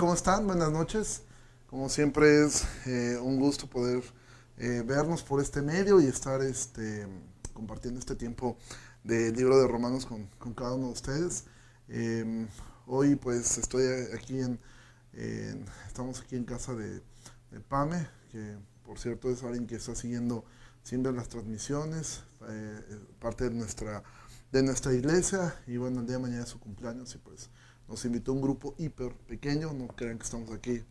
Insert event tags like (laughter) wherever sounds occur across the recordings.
¿Cómo están? Buenas noches. Como siempre es eh, un gusto poder eh, vernos por este medio y estar este, compartiendo este tiempo del libro de Romanos con, con cada uno de ustedes. Eh, hoy pues estoy aquí en, en- estamos aquí en casa de, de Pame, que por cierto es alguien que está siguiendo siempre las transmisiones, eh, eh, parte de nuestra, de nuestra iglesia y bueno, el día de mañana es su cumpleaños y pues nos invitó un grupo hiper pequeño, no crean que estamos aquí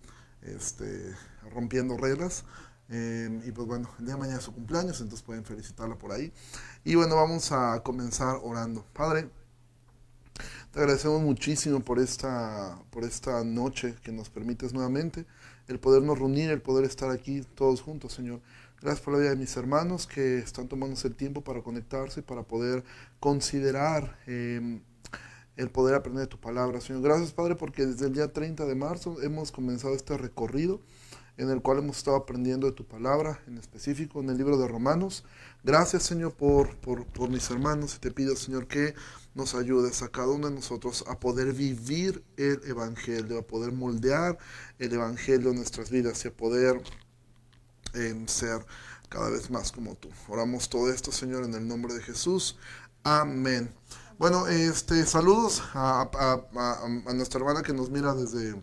este, rompiendo reglas. Eh, y pues bueno, el día de mañana es su cumpleaños, entonces pueden felicitarla por ahí. Y bueno, vamos a comenzar orando. Padre, te agradecemos muchísimo por esta, por esta noche que nos permites nuevamente, el podernos reunir, el poder estar aquí todos juntos, Señor. Gracias por la vida de mis hermanos que están tomándose el tiempo para conectarse, para poder considerar eh, el poder aprender de tu palabra, Señor. Gracias, Padre, porque desde el día 30 de marzo hemos comenzado este recorrido en el cual hemos estado aprendiendo de tu palabra, en específico en el libro de Romanos. Gracias, Señor, por, por, por mis hermanos y te pido, Señor, que nos ayudes a cada uno de nosotros a poder vivir el Evangelio, a poder moldear el Evangelio en nuestras vidas y a poder em, ser cada vez más como tú. Oramos todo esto, Señor, en el nombre de Jesús. Amén. Bueno, este, saludos a, nuestra hermana que nos mira desde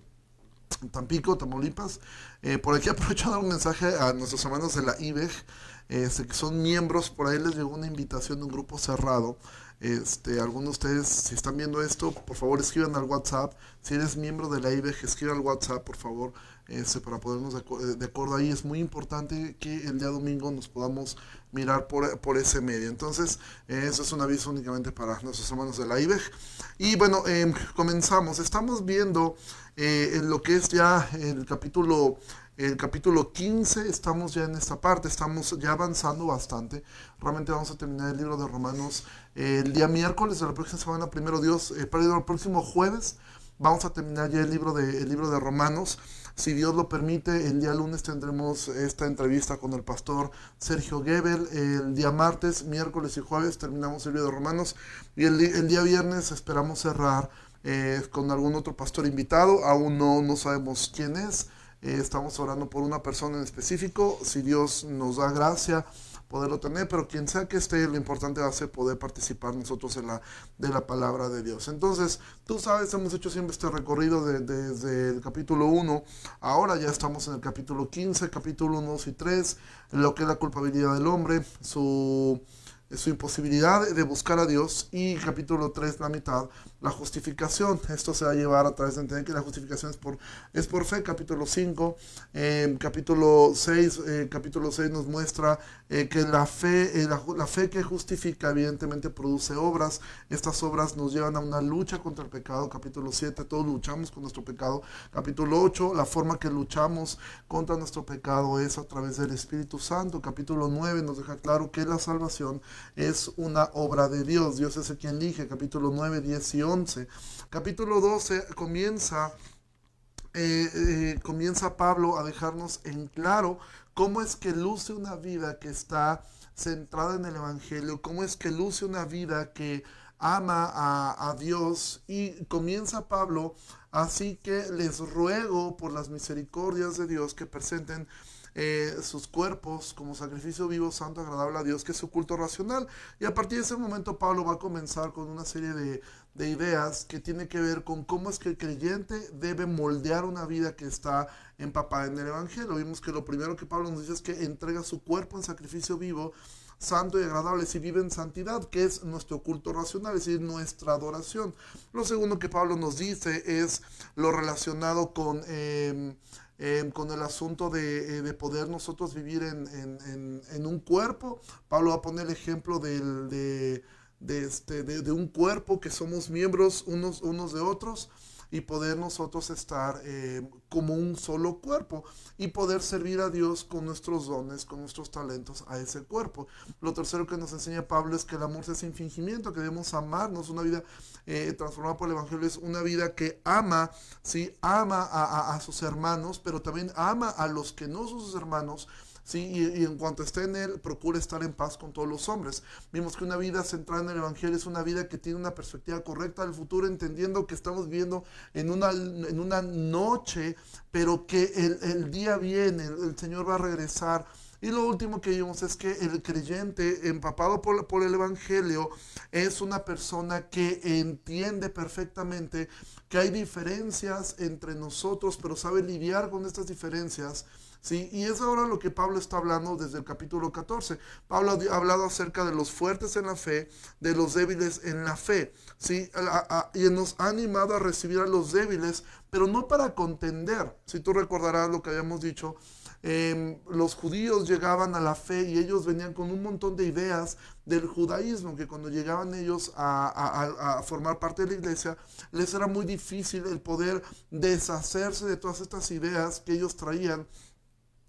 Tampico, Tamaulipas. Eh, por aquí (laughs) aprovecho a dar un mensaje a nuestros hermanos de la IBEG, este, que son miembros, por ahí les llegó una invitación de un grupo cerrado. Este, algunos de ustedes, si están viendo esto, por favor escriban al WhatsApp. Si eres miembro de la IBEG, escribe al WhatsApp, por favor, para podernos de, acu- de acuerdo ahí. Es muy importante que el día domingo nos podamos mirar por, por ese medio. Entonces, eso es un aviso únicamente para nuestros hermanos de la IBEG. Y bueno, em, comenzamos. Estamos viendo eh, en lo que es ya el capítulo, el capítulo 15, estamos ya en esta parte, estamos ya avanzando bastante. Realmente vamos a terminar el libro de Romanos eh, el día miércoles de la próxima semana, primero Dios, eh, el próximo jueves. Vamos a terminar ya el libro de, el libro de Romanos. Si Dios lo permite, el día lunes tendremos esta entrevista con el pastor Sergio Gebel. El día martes, miércoles y jueves terminamos el libro de Romanos. Y el día viernes esperamos cerrar eh, con algún otro pastor invitado. Aún no, no sabemos quién es. Eh, estamos orando por una persona en específico. Si Dios nos da gracia, poderlo tener, pero quien sea que esté, lo importante va a ser poder participar nosotros en la, de la palabra de Dios. Entonces, tú sabes, hemos hecho siempre este recorrido de- desde el capítulo 1, ahora ya estamos en el capítulo 15, capítulo 1, 2 y 3, lo que es la culpabilidad del hombre, su, su imposibilidad de buscar a Dios. Y capítulo 3, la mitad, la justificación. Esto se va a llevar a través de entender que la justificación es por, es por fe, capítulo 5, eh, capítulo 6, eh, capítulo 6 nos muestra eh, que la fe, eh, la, la fe que justifica evidentemente produce obras, estas obras nos llevan a una lucha contra el pecado, capítulo 7, todos luchamos con nuestro pecado, capítulo 8, la forma que luchamos contra nuestro pecado es a través del Espíritu Santo, capítulo 9 nos deja claro que la salvación es una obra de Dios, Dios es el quien elige, capítulo 9, 10 y 11, capítulo 12 comienza eh, eh, comienza Pablo a dejarnos en claro cómo es que luce una vida que está centrada en el Evangelio, cómo es que luce una vida que ama a, a Dios. Y comienza Pablo, así que les ruego por las misericordias de Dios que presenten eh, sus cuerpos como sacrificio vivo, santo, agradable a Dios, que es su culto racional. Y a partir de ese momento Pablo va a comenzar con una serie de, de ideas que tiene que ver con cómo es que el creyente debe moldear una vida que está empapada en el Evangelio. Vimos que lo primero que Pablo nos dice es que entrega su cuerpo en sacrificio vivo, santo y agradable, si vive en santidad, que es nuestro culto racional, es decir, nuestra adoración. Lo segundo que Pablo nos dice es lo relacionado con... eh, eh, con el asunto de, eh, de poder nosotros vivir en, en- un cuerpo. Pablo va a poner el ejemplo del- de, de este, de un cuerpo que somos miembros unos, unos de otros y poder nosotros estar eh, como un solo cuerpo y poder servir a Dios con nuestros dones, con nuestros talentos a ese cuerpo. Lo tercero que nos enseña Pablo es que el amor es sin fingimiento, que debemos amarnos, una vida eh, transformada por el Evangelio es una vida que ama, ¿sí? ama a, a- a sus hermanos, pero también ama a los que no son sus hermanos, ¿sí? Y, en cuanto esté en Él, procure estar en paz con todos los hombres. Vimos que una vida centrada en el Evangelio es una vida que tiene una perspectiva correcta del futuro, entendiendo que estamos viviendo en una, en una noche, pero que el, el día viene, el, el Señor va a regresar. Y lo último que vimos es que el creyente empapado por, por, el Evangelio es una persona que entiende perfectamente que hay diferencias entre nosotros, pero sabe lidiar con estas diferencias. ¿Sí? Y es ahora lo que Pablo está hablando desde el capítulo 14. Pablo ha hablado acerca de los fuertes en la fe, de los débiles en la fe. ¿sí? Y nos ha animado a recibir a los débiles, pero no para contender. Si tú recordarás lo que habíamos dicho, eh, los judíos llegaban a la fe y ellos venían con un montón de ideas del judaísmo, que cuando llegaban ellos a, formar parte de la iglesia, les era muy difícil el poder deshacerse de todas estas ideas que ellos traían.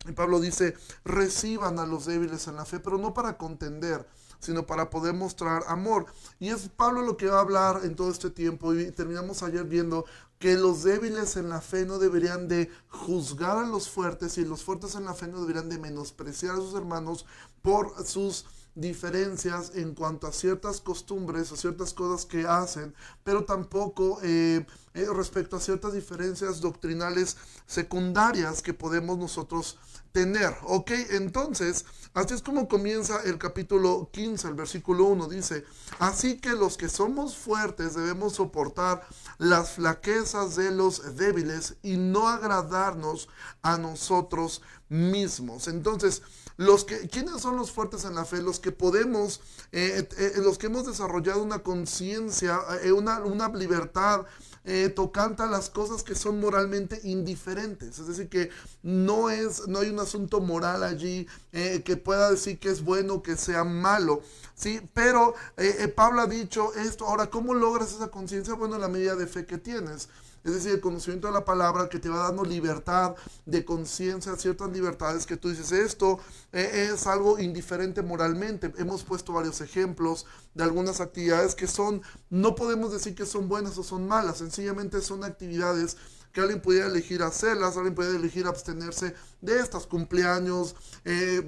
Y Pablo dice, reciban a los débiles en la fe, pero no para contender, sino para poder mostrar amor. Y es Pablo lo que va a hablar en todo este tiempo. Y terminamos ayer viendo que los débiles en la fe no deberían de juzgar a los fuertes y los fuertes en la fe no deberían de menospreciar a sus hermanos por sus diferencias en cuanto a ciertas costumbres o ciertas cosas que hacen, pero tampoco eh, eh, respecto a ciertas diferencias doctrinales secundarias que podemos nosotros tener. Ok, entonces, así es como comienza el capítulo 15, el versículo 1, dice, así que los que somos fuertes debemos soportar las flaquezas de los débiles y no agradarnos a nosotros mismos. Entonces, los que, ¿quiénes son los fuertes en la fe? Los que podemos, eh, eh, los que hemos desarrollado una conciencia, eh, una, una libertad eh, tocante a las cosas que son moralmente indiferentes. Es decir, que no, es, no hay un asunto moral allí eh, que pueda decir que es bueno, que sea malo. ¿sí? Pero eh, Pablo ha dicho esto. Ahora, ¿cómo logras esa conciencia? Bueno, en la medida de fe que tienes. Es decir, el conocimiento de la palabra que te va dando libertad de conciencia, ciertas libertades que tú dices, esto eh, es algo indiferente moralmente. Hemos puesto varios ejemplos de algunas actividades que son, no podemos decir que son buenas o son malas, sencillamente son actividades que alguien pudiera elegir hacerlas, alguien pudiera elegir abstenerse de estas cumpleaños, eh,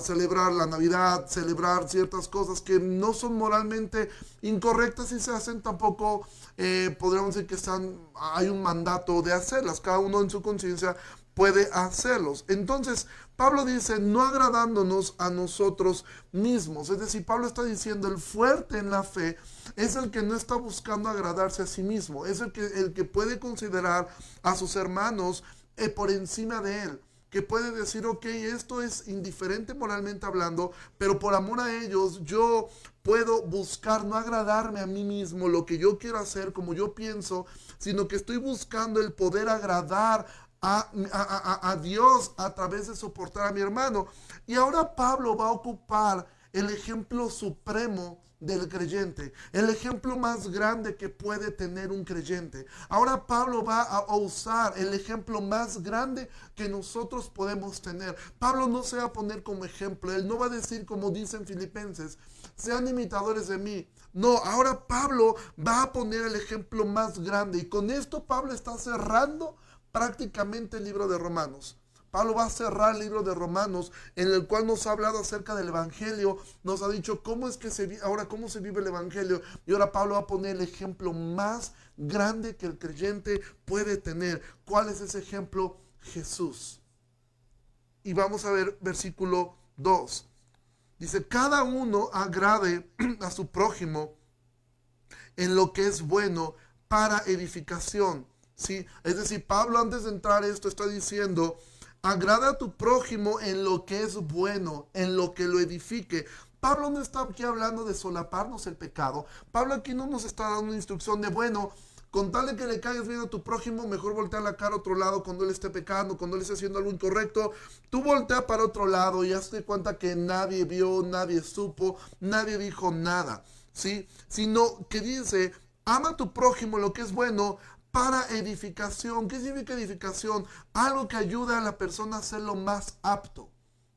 celebrar la Navidad, celebrar ciertas cosas que no son moralmente incorrectas y se hacen tampoco, eh, podríamos decir que están, hay un mandato de hacerlas, cada uno en su conciencia puede hacerlos. Entonces, Pablo dice, no agradándonos a nosotros mismos. Es decir, Pablo está diciendo, el fuerte en la fe es el que no está buscando agradarse a sí mismo, es el que, el que puede considerar a sus hermanos eh, por encima de él que puede decir, ok, esto es indiferente moralmente hablando, pero por amor a ellos yo puedo buscar no agradarme a mí mismo, lo que yo quiero hacer, como yo pienso, sino que estoy buscando el poder agradar a, a, a, Dios a través de soportar a mi hermano. Y ahora Pablo va a ocupar el ejemplo supremo del creyente, el ejemplo más grande que puede tener un creyente. Ahora Pablo va a usar el ejemplo más grande que nosotros podemos tener. Pablo no se va a poner como ejemplo, él no va a decir como dicen filipenses, sean imitadores de mí. No, ahora Pablo va a poner el ejemplo más grande y con esto Pablo está cerrando prácticamente el libro de Romanos. Pablo va a cerrar el libro de Romanos en el cual nos ha hablado acerca del Evangelio, nos ha dicho cómo es que se vive, ahora cómo se vive el Evangelio y ahora Pablo va a poner el ejemplo más grande que el creyente puede tener. ¿Cuál es ese ejemplo? Jesús. Y vamos a ver versículo 2. Dice, cada uno agrade (clears throat) a su prójimo en lo que es bueno para edificación ¿sí? Es decir, Pablo antes de entrar esto está diciendo, agrada a tu prójimo en lo que es bueno, en lo que lo edifique. Pablo no está aquí hablando de solaparnos el pecado. Pablo aquí no nos está dando una instrucción de, bueno, con tal de que le caigas bien a tu prójimo, mejor voltea la cara a otro lado cuando él esté pecando, cuando él esté haciendo algo incorrecto. Tú voltea para otro lado y hazte cuenta que nadie vio, nadie supo, nadie dijo nada. ¿Sí? Sino que dice, ama a tu prójimo lo que es bueno, para edificación. ¿Qué significa edificación? Algo que ayude a la persona a ser lo más apto.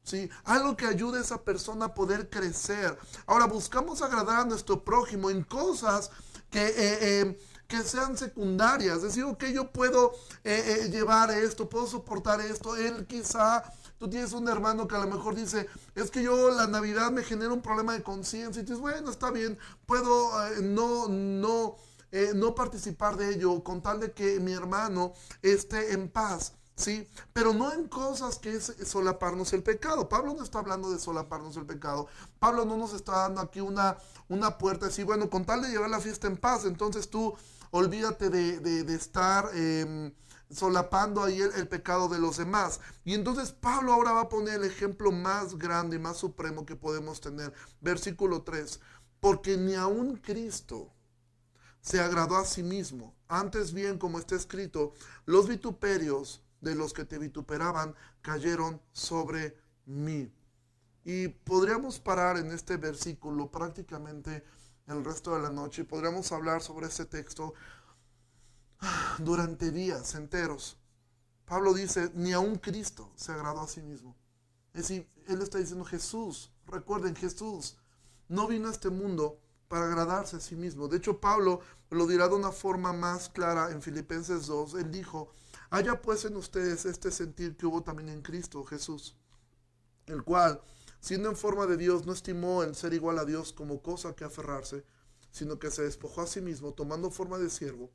¿Sí? Algo que ayude a esa persona a poder crecer. Ahora buscamos agradar a nuestro prójimo en cosas que, eh, eh, que sean secundarias. Decir, que yo puedo eh, llevar esto, puedo soportar esto. Él quizá tú tienes un hermano que a lo mejor dice, es que yo la Navidad me genera un problema de conciencia. Y dices, bueno, está bien, puedo no, no, eh, no participar de ello con tal de que mi hermano esté en paz. ¿sí? Pero no en cosas que es solaparnos el pecado. Pablo no está hablando de solaparnos el pecado. Pablo no nos está dando aquí una, una puerta así, bueno, con tal de llevar la fiesta en paz, entonces tú olvídate de, estar em, solapando ahí el, pecado de los demás. Y entonces Pablo ahora va a poner el ejemplo más grande y más supremo que podemos tener. Versículo 3. Porque ni aun Cristo se agradó a sí mismo. Antes bien, como está escrito, los vituperios de los que te vituperaban cayeron sobre mí. Y podríamos parar en este versículo prácticamente el resto de la noche y podríamos hablar sobre este texto durante días enteros. Pablo dice, ni aun Cristo se agradó a sí mismo. Es decir, él está diciendo Jesús, recuerden Jesús, no vino a este mundo para agradarse a sí mismo. De hecho, Pablo lo dirá de una forma más clara en Filipenses 2. Él dijo, haya pues en ustedes este sentir que hubo también en Cristo Jesús, el cual, siendo en forma de Dios, no estimó el ser igual a Dios como cosa que aferrarse, sino que se despojó a sí mismo, tomando forma de siervo,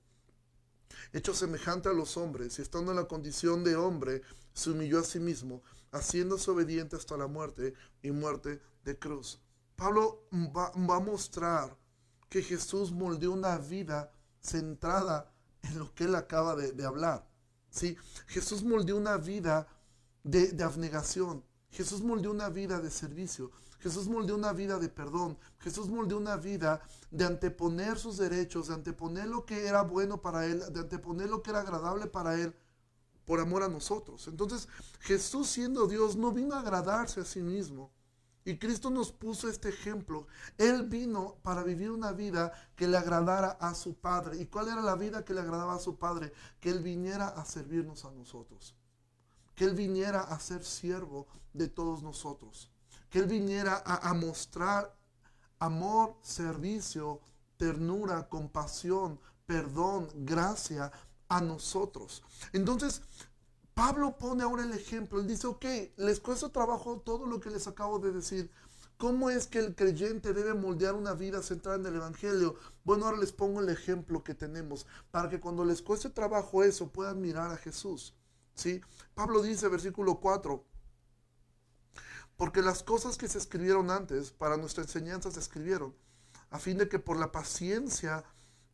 hecho semejante a los hombres, y estando en la condición de hombre, se humilló a sí mismo, haciéndose obediente hasta la muerte y muerte de cruz. Pablo va, a mostrar que Jesús moldeó una vida centrada en lo que él acaba de, hablar. ¿sí? Jesús moldeó una vida de, de abnegación, Jesús moldeó una vida de servicio. Jesús moldeó una vida de perdón. Jesús moldeó una vida de anteponer sus derechos, de anteponer lo que era bueno para Él, de anteponer lo que era agradable para Él por amor a nosotros. Entonces Jesús siendo Dios no vino a agradarse a sí mismo. Y Cristo nos puso este ejemplo. Él vino para vivir una vida que le agradara a su Padre. ¿Y cuál era la vida que le agradaba a su Padre? Que Él viniera a servirnos a nosotros que Él viniera a ser siervo de todos nosotros, que Él viniera a, mostrar amor, servicio, ternura, compasión, perdón, gracia a nosotros. Entonces, Pablo pone ahora el ejemplo. Él dice, ok, les cuesta trabajo todo lo que les acabo de decir. ¿Cómo es que el creyente debe moldear una vida centrada en el Evangelio? Bueno, ahora les pongo el ejemplo que tenemos para que cuando les cueste trabajo eso puedan mirar a Jesús. ¿sí? Pablo dice, versículo 4, porque las cosas que se escribieron antes para nuestra enseñanza se escribieron, a fin de que por la paciencia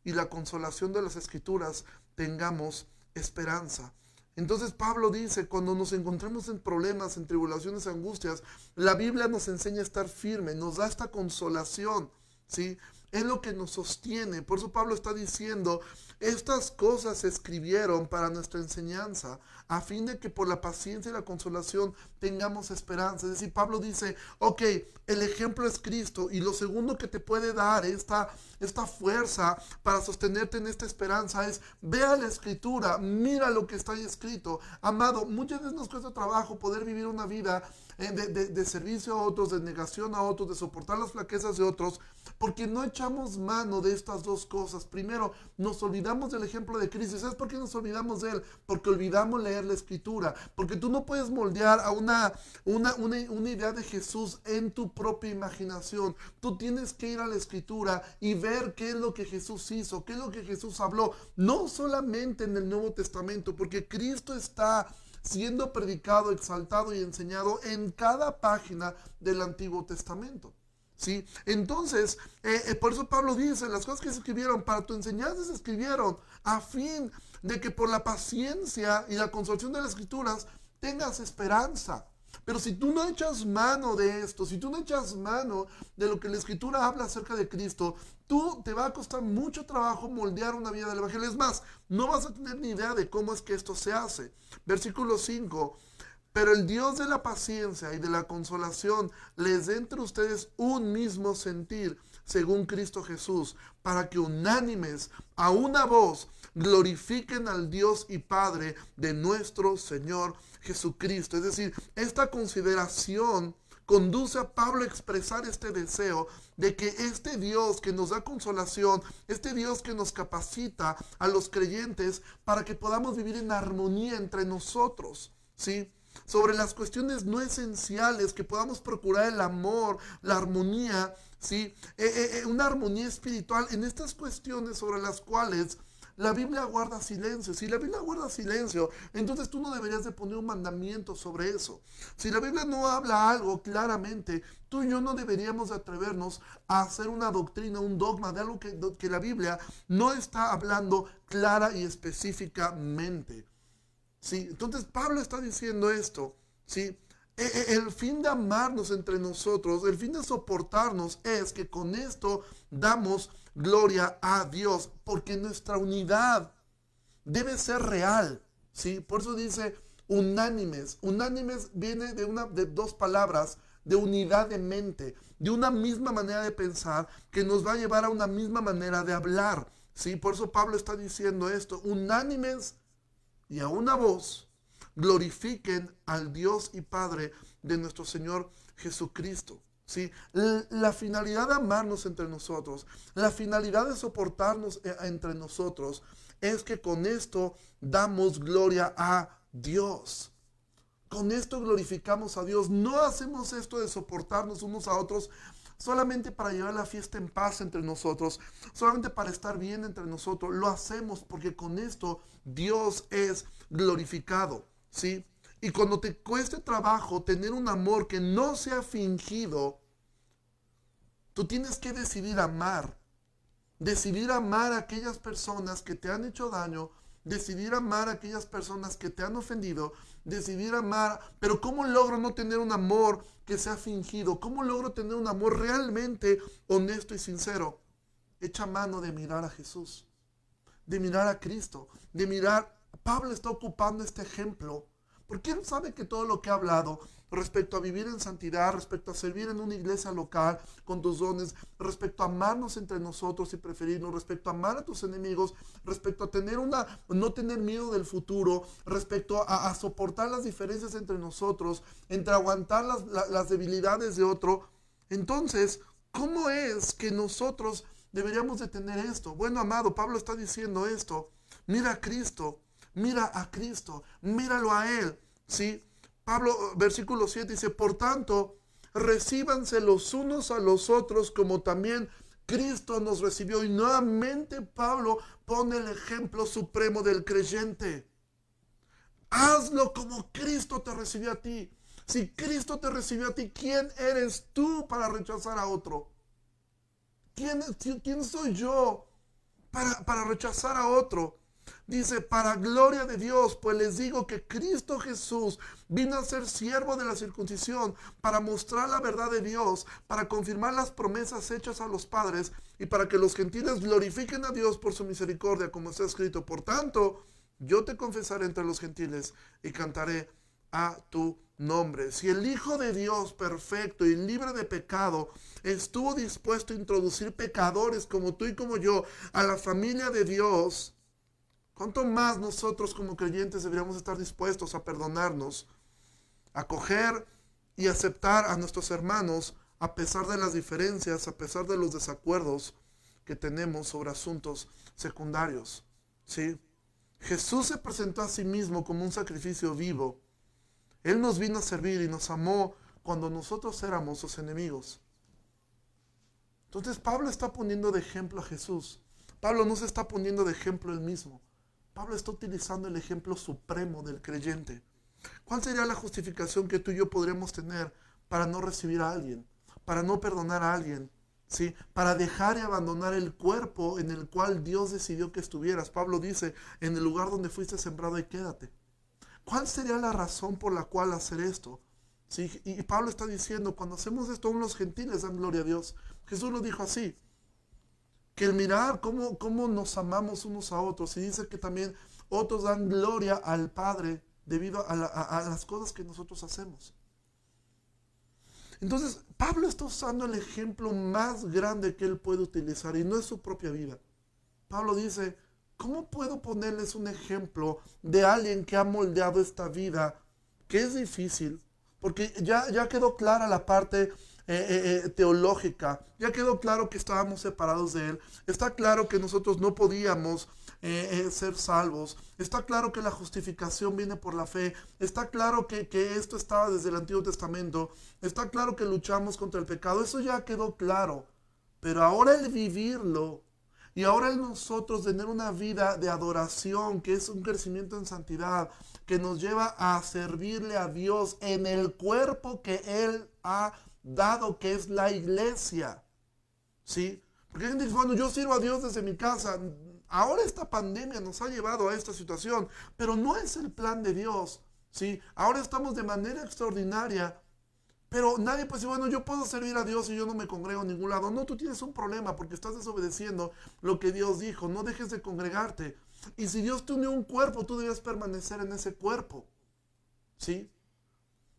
y la consolación de las escrituras tengamos esperanza. Entonces Pablo dice, cuando nos encontramos en problemas, en tribulaciones, angustias, la Biblia nos enseña a estar firme, nos da esta consolación, ¿sí? Es lo que nos sostiene. Por eso Pablo está diciendo, estas cosas se escribieron para nuestra enseñanza, a fin de que por la paciencia y la consolación tengamos esperanza. Es decir, Pablo dice, ok, el ejemplo es Cristo y lo segundo que te puede dar esta, esta fuerza para sostenerte en esta esperanza es, vea la escritura, mira lo que está ahí escrito. Amado, muchas veces nos cuesta trabajo poder vivir una vida eh, de, servicio a otros, de negación a otros, de soportar las flaquezas de otros, porque no echamos mano de estas dos cosas. Primero, nos olvidamos olvidamos del ejemplo de Cristo. ¿Sabes por qué nos olvidamos de él? Porque olvidamos leer la escritura. Porque tú no puedes moldear a una, una, una, idea de Jesús en tu propia imaginación. Tú tienes que ir a la escritura y ver qué es lo que Jesús hizo, qué es lo que Jesús habló. No solamente en el Nuevo Testamento, porque Cristo está siendo predicado, exaltado y enseñado en cada página del Antiguo Testamento. ¿Sí? Entonces, eh, eh, por eso Pablo dice, las cosas que se escribieron para tu enseñanza se escribieron a fin de que por la paciencia y la consolación de las escrituras tengas esperanza. Pero si tú no echas mano de esto, si tú no echas mano de lo que la escritura habla acerca de Cristo, tú te va a costar mucho trabajo moldear una vida del Evangelio. Es más, no vas a tener ni idea de cómo es que esto se hace. Versículo 5. Pero el Dios de la paciencia y de la consolación les dé entre ustedes un mismo sentir, según Cristo Jesús, para que unánimes a una voz glorifiquen al Dios y Padre de nuestro Señor Jesucristo. Es decir, esta consideración conduce a Pablo a expresar este deseo de que este Dios que nos da consolación, este Dios que nos capacita a los creyentes para que podamos vivir en armonía entre nosotros, ¿sí? sobre las cuestiones no esenciales, que podamos procurar el amor, la armonía, ¿sí? Eh, eh, eh, una armonía espiritual en estas cuestiones sobre las cuales la Biblia guarda silencio. Si la Biblia guarda silencio, entonces tú no deberías de poner un mandamiento sobre eso. Si la Biblia no habla algo claramente, tú y yo no deberíamos de atrevernos a hacer una doctrina, un dogma de algo que, la Biblia no está hablando clara y específicamente. ¿Sí? Entonces Pablo está diciendo esto. ¿sí? E, e, el fin de amarnos entre nosotros, el fin de soportarnos es que con esto damos gloria a Dios, porque nuestra unidad debe ser real, ¿sí? Por eso dice unánimes. Unánimes viene de, una, de dos palabras, de unidad de mente, de una misma manera de pensar que nos va a llevar a una misma manera de hablar, ¿sí? Por eso Pablo está diciendo esto, unánimes y a una voz glorifiquen al Dios y Padre de nuestro Señor Jesucristo. ¿Sí? La finalidad de amarnos entre nosotros, la finalidad de soportarnos eh, entre nosotros, es que con esto damos gloria a Dios. Con esto glorificamos a Dios. No hacemos esto de soportarnos unos a otros solamente para llevar la fiesta en paz entre nosotros, solamente para estar bien entre nosotros. Lo hacemos porque con esto Dios es glorificado. ¿sí? Y cuando te cueste trabajo tener un amor que no sea fingido, tú tienes que decidir amar. Decidir amar a aquellas personas que te han hecho daño, decidir amar a aquellas personas que te han ofendido, decidir amar, pero ¿cómo logro no tener un amor que sea fingido? ¿Cómo logro tener un amor realmente honesto y sincero? Echa mano de mirar a Jesús, de mirar a Cristo, de mirar Pablo está ocupando este ejemplo porque él sabe que todo lo que ha hablado respecto a vivir en santidad, respecto a servir en una iglesia local con tus dones, respecto a amarnos entre nosotros y preferirnos, respecto a amar a tus enemigos, respecto a tener una, no tener miedo del futuro, respecto a, soportar las diferencias entre nosotros, entre aguantar las, las debilidades de otro. Entonces, ¿cómo es que nosotros deberíamos de tener esto? Bueno, amado, Pablo está diciendo esto. Mira a Cristo Mira a Cristo, míralo a Él. ¿sí? Pablo, versículo 7 dice, por tanto, recíbanse los unos a los otros como también Cristo nos recibió. Y nuevamente Pablo pone el ejemplo supremo del creyente. Hazlo como Cristo te recibió a ti. Si Cristo te recibió a ti, ¿quién eres tú para rechazar a otro? ¿Quién, quién soy yo para, para rechazar a otro? Dice, para gloria de Dios, pues les digo que Cristo Jesús vino a ser siervo de la circuncisión para mostrar la verdad de Dios, para confirmar las promesas hechas a los padres y para que los gentiles glorifiquen a Dios por su misericordia, como está escrito. Por tanto, yo te confesaré entre los gentiles y cantaré a tu nombre. Si el Hijo de Dios perfecto y libre de pecado estuvo dispuesto a introducir pecadores como tú y como yo a la familia de Dios, ¿Cuánto más nosotros como creyentes deberíamos estar dispuestos a perdonarnos, acoger y aceptar a nuestros hermanos a pesar de las diferencias, a pesar de los desacuerdos que tenemos sobre asuntos secundarios? ¿Sí? Jesús se presentó a sí mismo como un sacrificio vivo. Él nos vino a servir y nos amó cuando nosotros éramos sus enemigos. Entonces Pablo está poniendo de ejemplo a Jesús. Pablo no se está poniendo de ejemplo él mismo. Pablo está utilizando el ejemplo supremo del creyente. ¿Cuál sería la justificación que tú y yo podríamos tener para no recibir a alguien, para no perdonar a alguien, ¿sí? para dejar y abandonar el cuerpo en el cual Dios decidió que estuvieras? Pablo dice, en el lugar donde fuiste sembrado y quédate. ¿Cuál sería la razón por la cual hacer esto? ¿Sí? Y Pablo está diciendo, cuando hacemos esto, aún los gentiles dan gloria a Dios. Jesús lo dijo así, que el mirar cómo, cómo nos amamos unos a otros. Y dice que también otros dan gloria al Padre debido a, las cosas que nosotros hacemos. Entonces, Pablo está usando el ejemplo más grande que él puede utilizar y no es su propia vida. Pablo dice, ¿cómo puedo ponerles un ejemplo de alguien que ha moldeado esta vida? Que es difícil, porque ya, ya quedó clara la parte eh, eh, teológica. Ya quedó claro que estábamos separados de Él. Está claro que nosotros no podíamos ser salvos. Está claro que la justificación viene por la fe. Está claro que, que esto estaba desde el Antiguo Testamento. Está claro que luchamos contra el pecado. Eso ya quedó claro. Pero ahora el vivirlo y ahora el nosotros tener una vida de adoración, que es un crecimiento en santidad, que nos lleva a servirle a Dios en el cuerpo que Él ha dado, que es la iglesia. ¿Sí? Porque gente dice, bueno, yo sirvo a Dios desde mi casa. Ahora esta pandemia nos ha llevado a esta situación, pero no es el plan de Dios. ¿Sí? Ahora estamos de manera extraordinaria pero nadie puede decir, bueno, yo puedo servir a Dios y yo no me congrego en ningún lado. No, tú tienes un problema porque estás desobedeciendo lo que Dios dijo. No dejes de congregarte. Y si Dios te unió un cuerpo, tú debes permanecer en ese cuerpo. ¿Sí?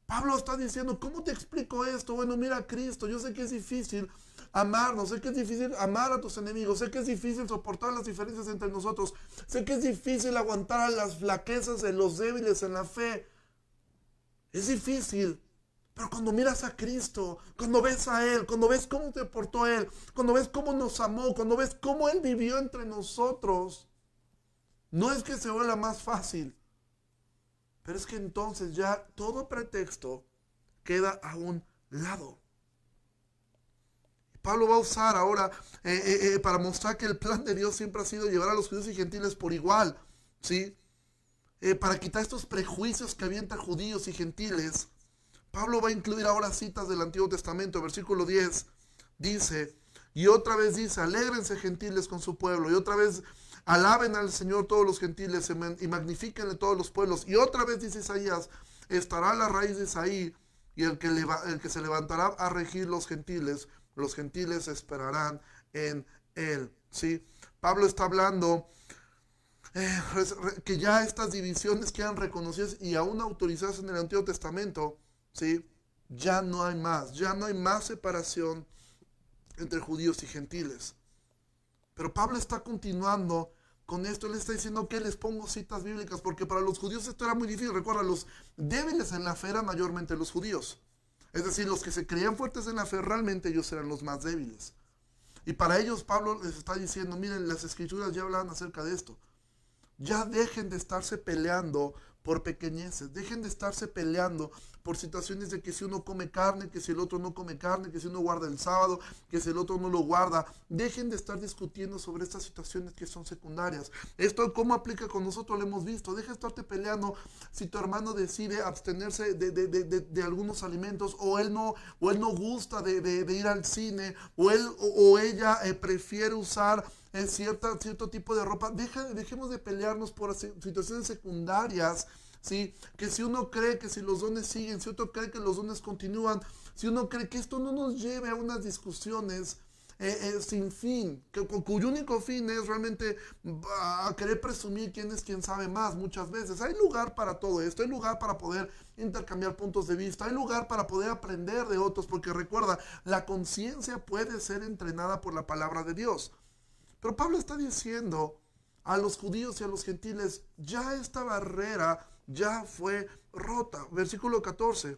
Pablo está diciendo, ¿cómo te explico esto? Bueno, mira a Cristo. Yo sé que es difícil amarnos, sé que es difícil amar a tus enemigos, sé que es difícil soportar las diferencias entre nosotros, sé que es difícil aguantar las flaquezas de los débiles en la fe. Es difícil. Pero cuando miras a Cristo, cuando ves a Él, cuando ves cómo te portó Él, cuando ves cómo nos amó, cuando ves cómo Él vivió entre nosotros, no es que se vuelva más fácil, pero es que entonces ya todo pretexto queda a un lado. Pablo va a usar ahora eh, eh, eh, para mostrar que el plan de Dios siempre ha sido llevar a los judíos y gentiles por igual, ¿sí? para quitar estos prejuicios que había entre judíos y gentiles Pablo va a incluir ahora citas del Antiguo Testamento, versículo 10 dice, y otra vez dice, alégrense gentiles con su pueblo, y otra vez alaben al Señor todos los gentiles y magnifiquenle todos los pueblos, y otra vez dice Isaías, estará la raíz de Isaí, y el que, que se levantará a regir los gentiles, los gentiles esperarán en él. ¿sí? Pablo está hablando eh, que ya estas divisiones quedan reconocidas y aún autorizadas en el Antiguo Testamento, ¿sí? Ya no hay más, ya no hay más separación entre judíos y gentiles. Pero Pablo está continuando con esto, él está diciendo que les pongo citas bíblicas, porque para los judíos esto era muy difícil. Recuerda, los débiles en la fe eran mayormente los judíos. Es decir, los que se creían fuertes en la fe, realmente ellos eran los más débiles. Y para ellos Pablo les está diciendo, miren, las escrituras ya hablan acerca de esto. Ya dejen de estarse peleando por pequeñeces. Dejen de estarse peleando por situaciones de que si uno come carne, que si el otro no come carne, que si uno guarda el sábado, que si el otro no lo guarda. Dejen de estar discutiendo sobre estas situaciones que son secundarias. Esto cómo aplica con nosotros lo hemos visto. Deja de estarte peleando si tu hermano decide abstenerse de, algunos alimentos o él no, o él no gusta de, ir al cine o él o, ella eh, prefiere usar en cierta, cierto tipo de ropa. Deja, dejemos de pelearnos por situaciones secundarias. Que si uno cree que si los dones siguen, si otro cree que los dones continúan, si uno cree que esto no nos lleve a unas discusiones eh, eh, sin fin, que, cuyo único fin es realmente a querer presumir quién es quien sabe más muchas veces. Hay lugar para todo esto, hay lugar para poder intercambiar puntos de vista, hay lugar para poder aprender de otros, porque recuerda, la conciencia puede ser entrenada por la palabra de Dios. Pero Pablo está diciendo a los judíos y a los gentiles, ya esta barrera ya fue rota. Versículo 14.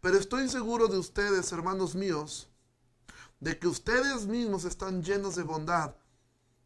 Pero estoy seguro de ustedes, hermanos míos, de que ustedes mismos están llenos de bondad,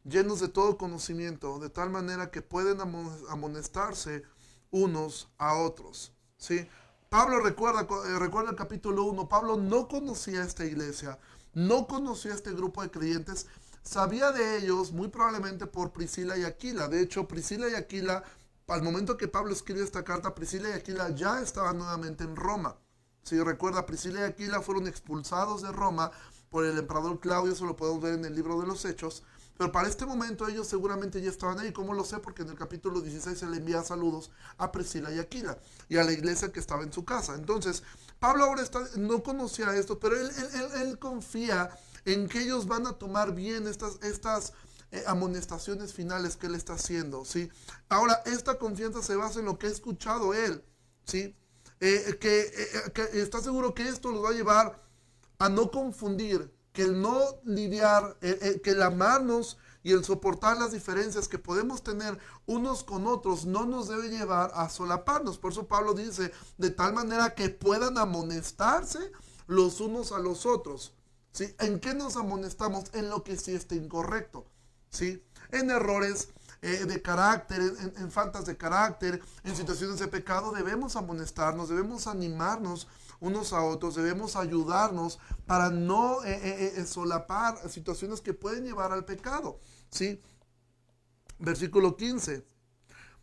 llenos de todo conocimiento, de tal manera que pueden amonestarse unos a otros. ¿sí? Pablo recuerda, eh, recuerda el capítulo 1, Pablo no conocía esta iglesia, no conocía este grupo de creyentes, sabía de ellos muy probablemente por Priscila y Aquila. De hecho, Priscila y Aquila, al momento que Pablo escribe esta carta, Priscila y Aquila ya estaban nuevamente en Roma. Si recuerda, Priscila y Aquila fueron expulsados de Roma por el emperador Claudio, eso lo podemos ver en el libro de los Hechos. Pero para este momento ellos seguramente ya estaban ahí. ¿Cómo lo sé? Porque en el capítulo 16 se le envía saludos a Priscila y Aquila y a la iglesia que estaba en su casa. Entonces, Pablo ahora está, no conocía esto, pero él, él, confía en que ellos van a tomar bien estas, estas eh, amonestaciones finales que él está haciendo. ¿sí? Ahora, esta confianza se basa en lo que ha escuchado él. ¿sí? Eh, que, eh, que está seguro que esto los va a llevar a no confundir que el no lidiar, que el amarnos y el soportar las diferencias que podemos tener unos con otros no nos debe llevar a solaparnos. Por eso Pablo dice, de tal manera que puedan amonestarse los unos a los otros. ¿sí? ¿En qué nos amonestamos? En lo que sí está incorrecto. ¿Sí? En errores eh, de carácter, en, faltas de carácter, en situaciones de pecado, debemos amonestarnos, debemos animarnos unos a otros, debemos ayudarnos para no eh, eh, solapar situaciones que pueden llevar al pecado. ¿sí? Versículo 15.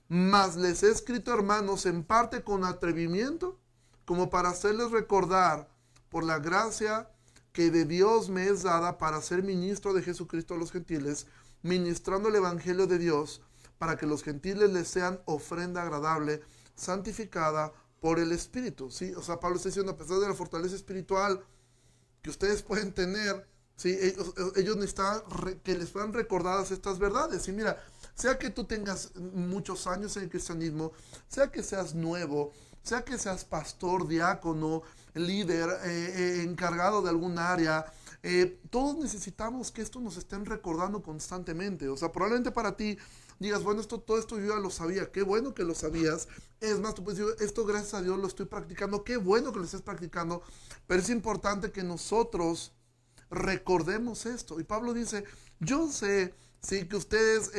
Mas les he escrito, hermanos, en parte con atrevimiento, como para hacerles recordar por la gracia que de Dios me es dada para ser ministro de Jesucristo a los gentiles, ministrando el Evangelio de Dios, para que los gentiles les sean ofrenda agradable, santificada por el Espíritu. ¿sí? O sea, Pablo está diciendo, a pesar de la fortaleza espiritual que ustedes pueden tener, ¿sí? ellos, ellos necesitan que les fueran recordadas estas verdades. Y mira, sea que tú tengas muchos años en el cristianismo, sea que seas nuevo, sea que seas pastor, diácono, líder, eh, eh, encargado de algún área, eh, todos necesitamos que esto nos estén recordando constantemente. O sea, probablemente para ti digas, bueno, esto, todo esto yo ya lo sabía, qué bueno que lo sabías. Es más, tú puedes decir, esto gracias a Dios lo estoy practicando, qué bueno que lo estés practicando, pero es importante que nosotros recordemos esto. Y Pablo dice, yo sé Sí, que ustedes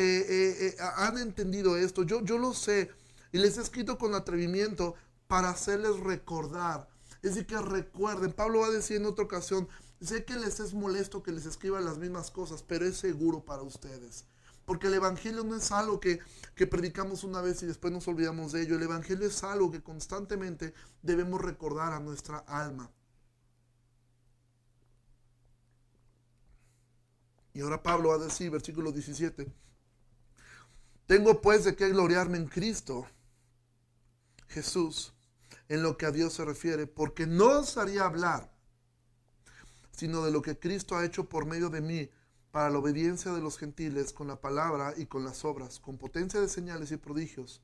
han entendido esto. Yo, yo lo sé. Y les he escrito con atrevimiento para hacerles recordar. Es decir, que recuerden. Pablo va a decir en otra ocasión, sé que les es molesto que les escriban las mismas cosas, pero es seguro para ustedes. Porque el Evangelio no es algo que, que, predicamos una vez y después nos olvidamos de ello. El Evangelio es algo que constantemente debemos recordar a nuestra alma. Y ahora Pablo va a decir, versículo 17, tengo pues de qué gloriarme en Cristo Jesús en lo que a Dios se refiere, porque no osaría hablar, sino de lo que Cristo ha hecho por medio de mí para la obediencia de los gentiles con la palabra y con las obras, con potencia de señales y prodigios,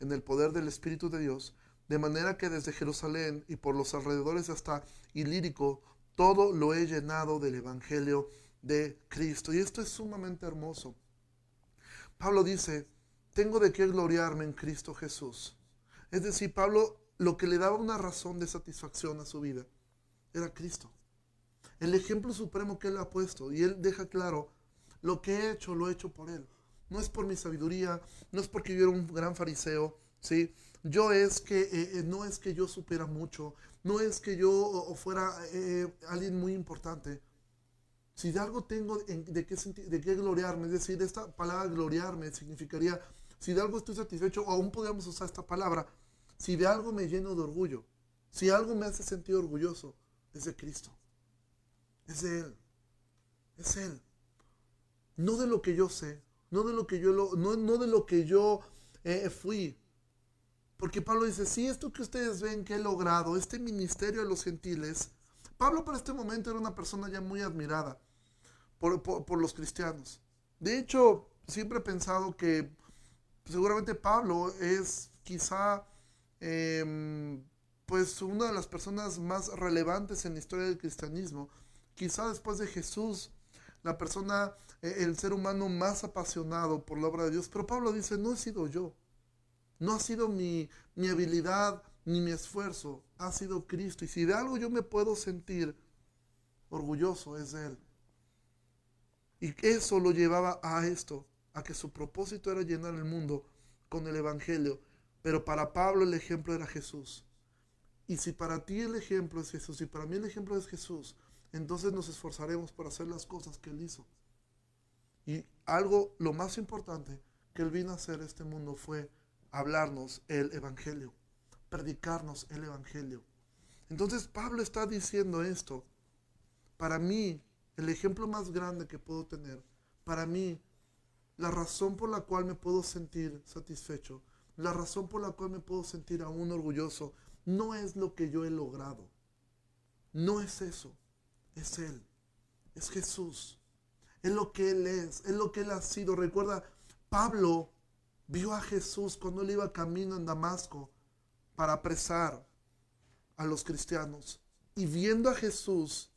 en el poder del Espíritu de Dios, de manera que desde Jerusalén y por los alrededores hasta Ilírico, todo lo he llenado del Evangelio de Cristo. Y esto es sumamente hermoso. Pablo dice, tengo de qué gloriarme en Cristo Jesús. Es decir, Pablo lo que le daba una razón de satisfacción a su vida era Cristo. El ejemplo supremo que él ha puesto. Y él deja claro, lo que he hecho, lo he hecho por él. No es por mi sabiduría, no es porque yo era un gran fariseo, ¿sí? Yo es que, eh, eh, no es que yo supiera mucho, no es que yo fuera eh, alguien muy importante. Si de algo tengo de, qué de qué gloriarme, es decir, esta palabra gloriarme significaría, si de algo estoy satisfecho, o aún podríamos usar esta palabra, si de algo me lleno de orgullo, si algo me hace sentir orgulloso, es de Cristo. Es de Él. Es Él. No de lo que yo sé, no de lo que yo, no, no de lo que yo eh, fui. Porque Pablo dice, si esto que ustedes ven que he logrado, este ministerio a los gentiles, Pablo para este momento era una persona ya muy admirada por, los cristianos. De hecho, siempre he pensado que seguramente Pablo es quizá em, pues una de las personas más relevantes en la historia del cristianismo. Quizá después de Jesús, la persona, e, el ser humano más apasionado por la obra de Dios. Pero Pablo dice, no he sido yo. No ha sido mi, mi habilidad ni mi esfuerzo, ha sido Cristo. Y si de algo yo me puedo sentir orgulloso es de Él. Y eso lo llevaba a esto, a que su propósito era llenar el mundo con el Evangelio. Pero para Pablo el ejemplo era Jesús. Y si para ti el ejemplo es Jesús y para mí el ejemplo es Jesús, entonces nos esforzaremos por hacer las cosas que Él hizo. Y algo, lo más importante que Él vino a hacer este mundo fue hablarnos el Evangelio predicarnos el Evangelio. Entonces Pablo está diciendo esto. Para mí, el ejemplo más grande que puedo tener, para mí, la razón por la cual me puedo sentir satisfecho, la razón por la cual me puedo sentir aún orgulloso, no es lo que yo he logrado. No es eso. Es Él. Es Jesús. Es lo que Él es. Es lo que Él ha sido. Recuerda, Pablo vio a Jesús cuando él iba camino en Damasco para apresar a los cristianos. Y viendo a Jesús,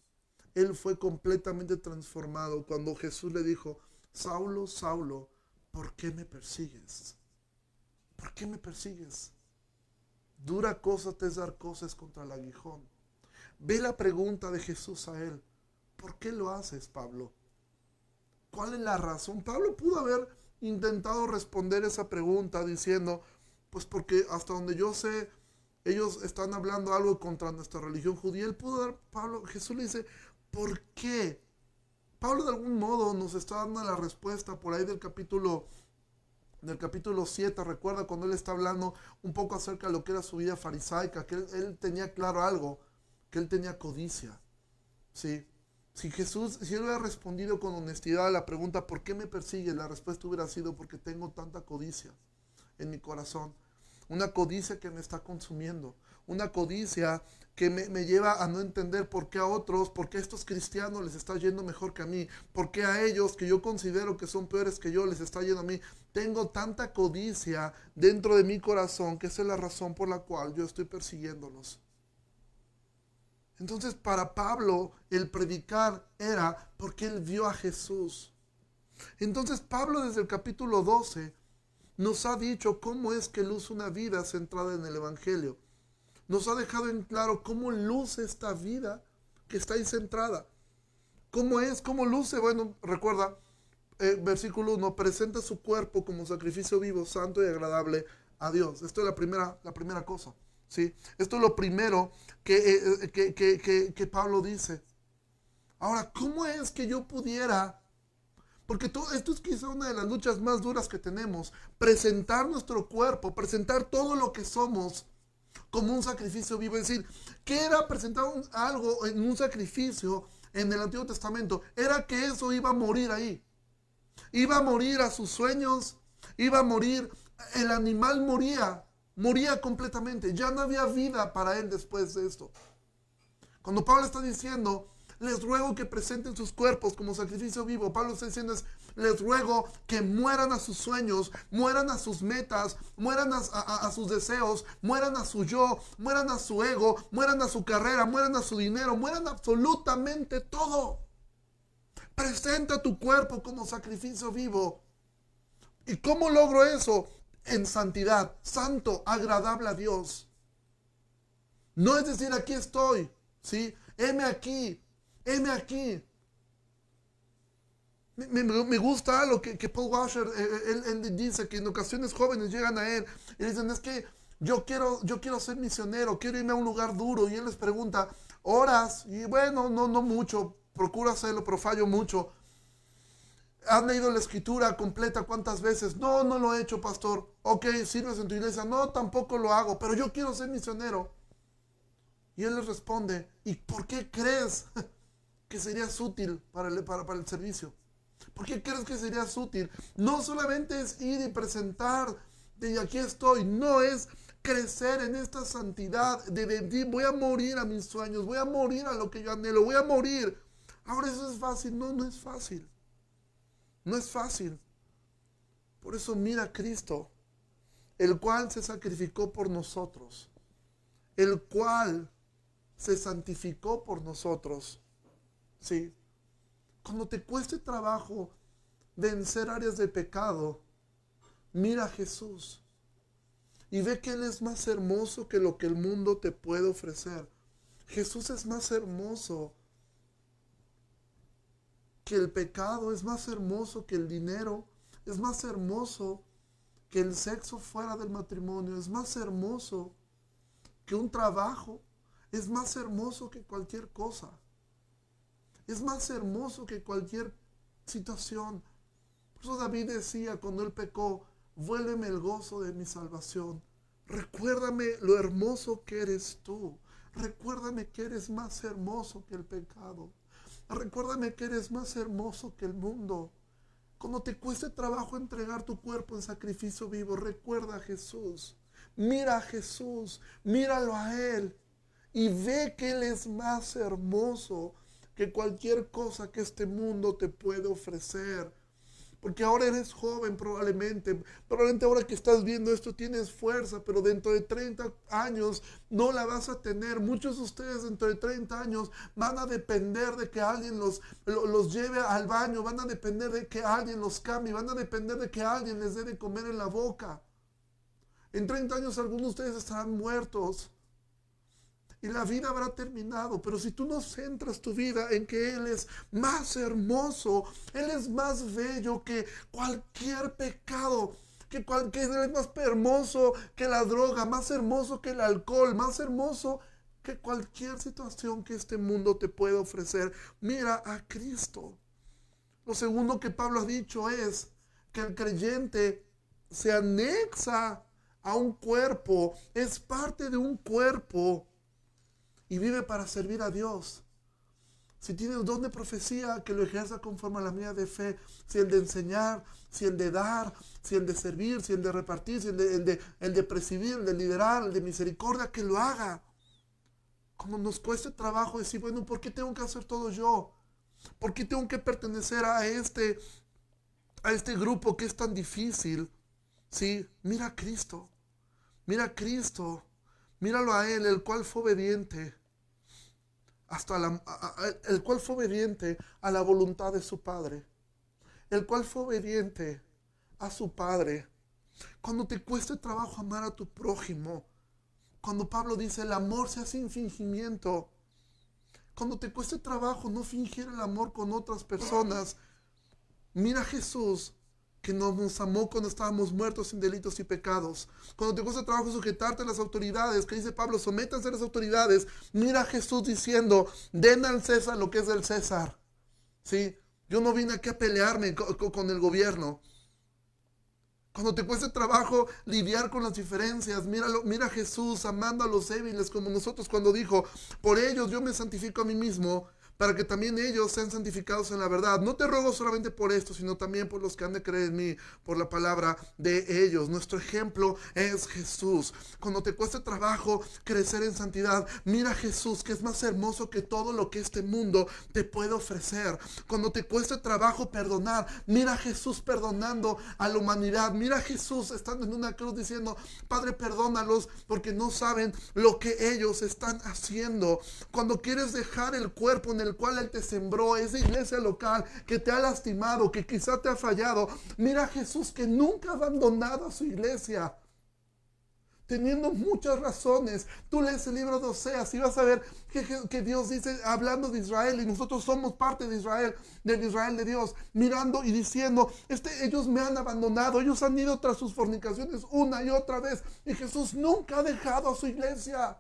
él fue completamente transformado cuando Jesús le dijo, Saulo, Saulo, ¿por qué me persigues? ¿Por qué me persigues? Dura cosa te es dar cosas contra el aguijón. ve la pregunta de Jesús a él. ¿Por qué lo haces, Pablo? ¿Cuál es la razón? Pablo pudo haber intentado responder esa pregunta diciendo, pues porque hasta donde yo sé, ellos están hablando algo contra nuestra religión judía. Él pudo dar, Pablo, Jesús le dice, ¿por qué? Pablo de algún modo nos está dando la respuesta por ahí del capítulo del capítulo 7, recuerda cuando él está hablando un poco acerca de lo que era su vida farisaica, que él, él tenía claro algo, que él tenía codicia. ¿sí? Si Jesús, si él hubiera respondido con honestidad a la pregunta, ¿por qué me persigue? La respuesta hubiera sido porque tengo tanta codicia en mi corazón. Una codicia que me está consumiendo. Una codicia que me, lleva a no entender por qué a otros, por qué a estos cristianos les está yendo mejor que a mí, por qué a ellos que yo considero que son peores que yo les está yendo a mí. Tengo tanta codicia dentro de mi corazón que esa es la razón por la cual yo estoy persiguiéndolos. Entonces para Pablo el predicar era porque él vio a Jesús. Entonces Pablo desde el capítulo 12 nos ha dicho cómo es que luce una vida centrada en el Evangelio. Nos ha dejado en claro cómo luce esta vida que está ahí centrada. ¿Cómo es? ¿Cómo luce? Bueno, recuerda, eh, versículo 1, presenta su cuerpo como sacrificio vivo, santo y agradable a Dios. Esto es la primera, la primera cosa. ¿sí? Esto es lo primero que, eh, que, que, que Pablo dice. Ahora, ¿cómo es que yo pudiera porque todo, esto es quizá una de las luchas más duras que tenemos. Presentar nuestro cuerpo, presentar todo lo que somos como un sacrificio vivo. Es decir, ¿qué era presentar algo en un sacrificio en el Antiguo Testamento? Era que eso iba a morir ahí. Iba a morir a sus sueños, iba a morir, el animal moría, moría completamente. Ya no había vida para él después de esto. Cuando Pablo está diciendo, les ruego que presenten sus cuerpos como sacrificio vivo. Pablo está diciendo es, les ruego que mueran a sus sueños, mueran a sus metas, mueran a, sus deseos, mueran a su yo, mueran a su ego, mueran a su carrera, mueran a su dinero, mueran absolutamente todo. Presenta tu cuerpo como sacrificio vivo. ¿Y cómo logro eso? En santidad, santo, agradable a Dios. No es decir, aquí estoy, ¿sí? Heme aquí, heme aquí. Me, gusta lo que, Paul Washer, eh, eh, él, dice que en ocasiones jóvenes llegan a él y dicen, es que yo quiero, yo quiero ser misionero, quiero irme a un lugar duro. Y él les pregunta, horas, y bueno, no, no mucho, procura hacerlo, pero fallo mucho. ¿Han leído la escritura completa cuántas veces? No, no lo he hecho, pastor. Ok, sirves en tu iglesia. No, tampoco lo hago, pero yo quiero ser misionero. Y él les responde, ¿y por qué crees (laughs) que serías útil para el, para, el servicio? ¿Por qué crees que serías útil? No solamente es ir y presentar de aquí estoy, no es crecer en esta santidad de decir voy a morir a mis sueños, voy a morir a lo que yo anhelo, voy a morir. Ahora eso es fácil, no, no es fácil. No es fácil. Por eso mira a Cristo, el cual se sacrificó por nosotros, el cual se santificó por nosotros. ¿Sí? Cuando te cueste trabajo vencer áreas de pecado, mira a Jesús y ve que Él es más hermoso que lo que el mundo te puede ofrecer. Jesús es más hermoso que el pecado, es más hermoso que el dinero, es más hermoso que el sexo fuera del matrimonio, es más hermoso que un trabajo, es más hermoso que cualquier cosa. Es más hermoso que cualquier situación. Por eso David decía cuando él pecó, vuélveme el gozo de mi salvación. Recuérdame lo hermoso que eres tú. Recuérdame que eres más hermoso que el pecado. Recuérdame que eres más hermoso que el mundo. Cuando te cueste trabajo entregar tu cuerpo en sacrificio vivo, recuerda a Jesús. Mira a Jesús, míralo a Él y ve que Él es más hermoso que cualquier cosa que este mundo te puede ofrecer. Porque ahora eres joven probablemente, probablemente ahora que estás viendo esto tienes fuerza, pero dentro de 30 años no la vas a tener. Muchos de ustedes dentro de 30 años van a depender de que alguien los, los lleve al baño, van a depender de que alguien los cambie, van a depender de que alguien les dé de comer en la boca. En 30 años algunos de ustedes estarán muertos. Y la vida habrá terminado. Pero si tú no centras tu vida en que Él es más hermoso, Él es más bello que cualquier pecado, que, Él es más hermoso que la droga, más hermoso que el alcohol, más hermoso que cualquier situación que este mundo te pueda ofrecer. Mira a Cristo. Lo segundo que Pablo ha dicho es que el creyente se anexa a un cuerpo, es parte de un cuerpo y vive para servir a Dios. Si tiene un don de profecía, que lo ejerza conforme a la mía de fe. Si el de enseñar, si el de dar, si el de servir, si el de repartir, si el de, el de, el de el de liderar, el de misericordia, que lo haga. Como nos cueste trabajo decir, bueno, ¿por qué tengo que hacer todo yo? ¿Por qué tengo que pertenecer a este, a este grupo que es tan difícil? Sí, mira a Cristo. Mira a Cristo. Míralo a Él, el cual fue obediente. Hasta la, el cual fue obediente a la voluntad de su Padre. El cual fue obediente a su Padre. Cuando te cueste trabajo amar a tu prójimo. Cuando Pablo dice el amor sea sin fingimiento. Cuando te cueste trabajo no fingir el amor con otras personas. Mira a Jesús que nos amó cuando estábamos muertos sin delitos y pecados. Cuando te cuesta trabajo sujetarte a las autoridades, que dice Pablo, sométanse a las autoridades. Mira a Jesús diciendo, den al César lo que es del César. ¿Sí? Yo no vine aquí a pelearme con, el gobierno. Cuando te cueste trabajo lidiar con las diferencias, míralo, mira a Jesús amando a los débiles como nosotros cuando dijo, por ellos yo me santifico a mí mismo para que también ellos sean santificados en la verdad. No te ruego solamente por esto, sino también por los que han de creer en mí, por la palabra de ellos. Nuestro ejemplo es Jesús. Cuando te cueste trabajo crecer en santidad, mira a Jesús, que es más hermoso que todo lo que este mundo te puede ofrecer. Cuando te cueste trabajo perdonar, mira a Jesús perdonando a la humanidad. Mira a Jesús estando en una cruz diciendo, Padre, perdónalos porque no saben lo que ellos están haciendo. Cuando quieres dejar el cuerpo en el el cual Él te sembró, esa iglesia local que te ha lastimado, que quizá te ha fallado. Mira a Jesús que nunca ha abandonado a su iglesia. Teniendo muchas razones. Tú lees el libro de Oseas y vas a ver que, Dios dice, hablando de Israel, y nosotros somos parte de Israel, del Israel de Dios, mirando y diciendo, este, ellos me han abandonado, ellos han ido tras sus fornicaciones una y otra vez, y Jesús nunca ha dejado a su iglesia.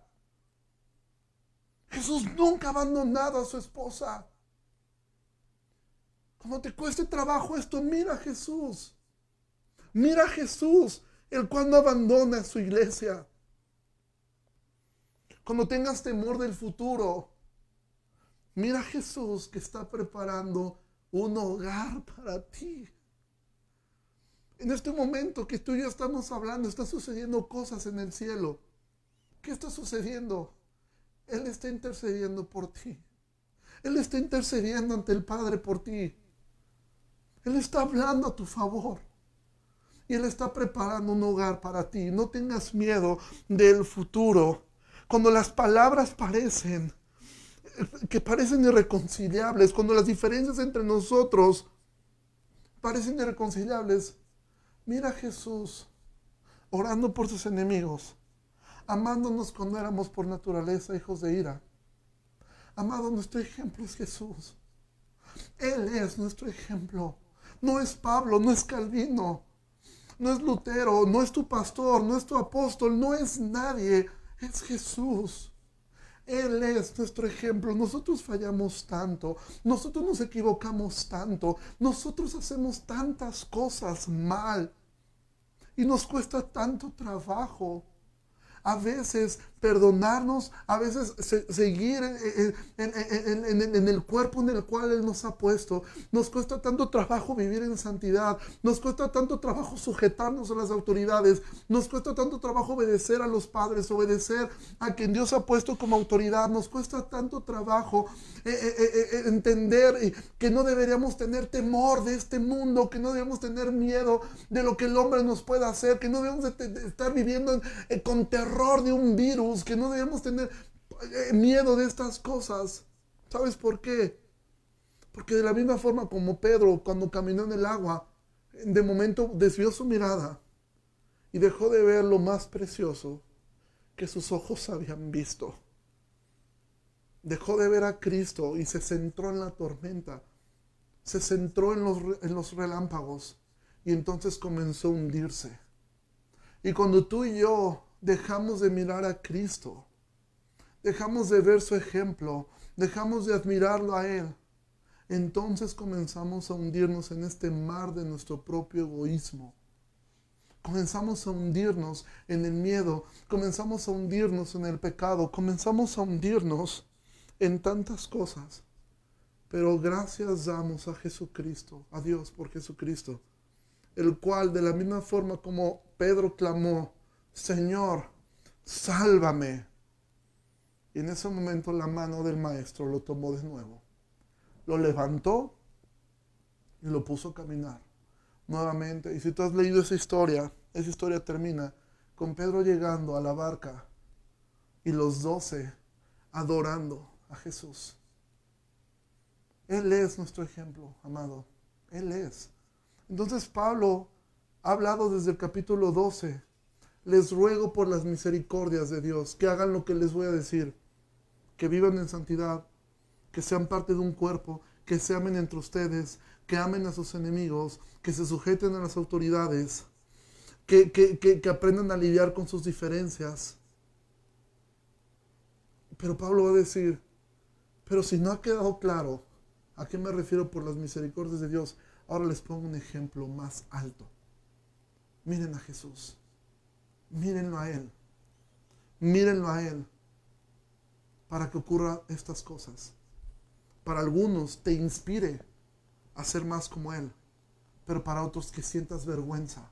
Jesús nunca ha abandonado a su esposa. Cuando te cueste trabajo esto, mira a Jesús. Mira a Jesús, el cual no abandona a su iglesia. Cuando tengas temor del futuro, mira a Jesús que está preparando un hogar para ti. En este momento que tú y yo estamos hablando, están sucediendo cosas en el cielo. ¿Qué está sucediendo? Él está intercediendo por ti. Él está intercediendo ante el Padre por ti. Él está hablando a tu favor. Y Él está preparando un hogar para ti. No tengas miedo del futuro. Cuando las palabras parecen, que parecen irreconciliables, cuando las diferencias entre nosotros parecen irreconciliables, mira a Jesús orando por sus enemigos amándonos cuando éramos por naturaleza hijos de ira. Amado, nuestro ejemplo es Jesús. Él es nuestro ejemplo. No es Pablo, no es Calvino, no es Lutero, no es tu pastor, no es tu apóstol, no es nadie, es Jesús. Él es nuestro ejemplo. Nosotros fallamos tanto, nosotros nos equivocamos tanto, nosotros hacemos tantas cosas mal y nos cuesta tanto trabajo a veces perdonarnos, a veces seguir en, el cuerpo en el cual Él nos ha puesto. Nos cuesta tanto trabajo vivir en santidad, nos cuesta tanto trabajo sujetarnos a las autoridades, nos cuesta tanto trabajo obedecer a los padres, obedecer a quien Dios ha puesto como autoridad, nos cuesta tanto trabajo eh, eh, eh, entender que no deberíamos tener temor de este mundo, que no debemos tener miedo de lo que el hombre nos pueda hacer, que no debemos estar viviendo con terror de un virus, que no debemos tener eh, miedo de estas cosas. ¿Sabes por qué? Porque de la misma forma como Pedro cuando caminó en el agua, de momento desvió su mirada y dejó de ver lo más precioso que sus ojos habían visto. dejó de ver a Cristo y se centró en la tormenta, se centró en los, en los relámpagos y entonces comenzó a hundirse. Y cuando tú y yo dejamos de mirar a Cristo, dejamos de ver su ejemplo, dejamos de admirarlo a Él, entonces comenzamos a hundirnos en este mar de nuestro propio egoísmo. Comenzamos a hundirnos en el miedo, comenzamos a hundirnos en el pecado, comenzamos a hundirnos en tantas cosas. Pero gracias damos a Jesucristo, a Dios por Jesucristo, el cual de la misma forma como Pedro clamó, Señor, sálvame. Y en ese momento la mano del maestro lo tomó de nuevo lo levantó y lo puso a caminar nuevamente. Y si tú has leído esa historia, esa historia termina con Pedro llegando a la barca y los doce adorando a Jesús. Él es nuestro ejemplo, amado. Él es. Entonces Pablo ha hablado desde el capítulo 12. Les ruego por las misericordias de Dios que hagan lo que les voy a decir, que vivan en santidad que sean parte de un cuerpo, que se amen entre ustedes, que amen a sus enemigos, que se sujeten a las autoridades, que, que, aprendan a lidiar con sus diferencias. Pero Pablo va a decir, pero si no ha quedado claro a qué me refiero por las misericordias de Dios, ahora les pongo un ejemplo más alto. Miren a Jesús. Mírenlo a Él. Mírenlo a Él para que ocurran estas cosas para algunos te inspire a ser más como Él, pero para otros que sientas vergüenza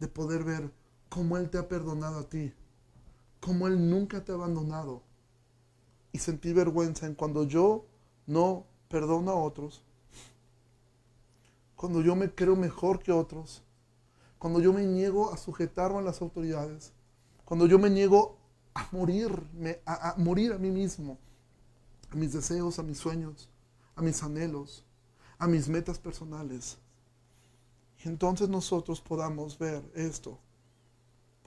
de poder ver cómo Él te ha perdonado a ti, cómo Él nunca te ha abandonado y sentir vergüenza en cuando yo no perdono a otros, cuando yo me creo mejor que otros, cuando yo me niego a sujetarme a las autoridades, cuando yo me niego a morirme, a, morir a mí mismo a mis deseos, a mis sueños, a mis anhelos, a mis metas personales. Entonces nosotros podamos ver esto,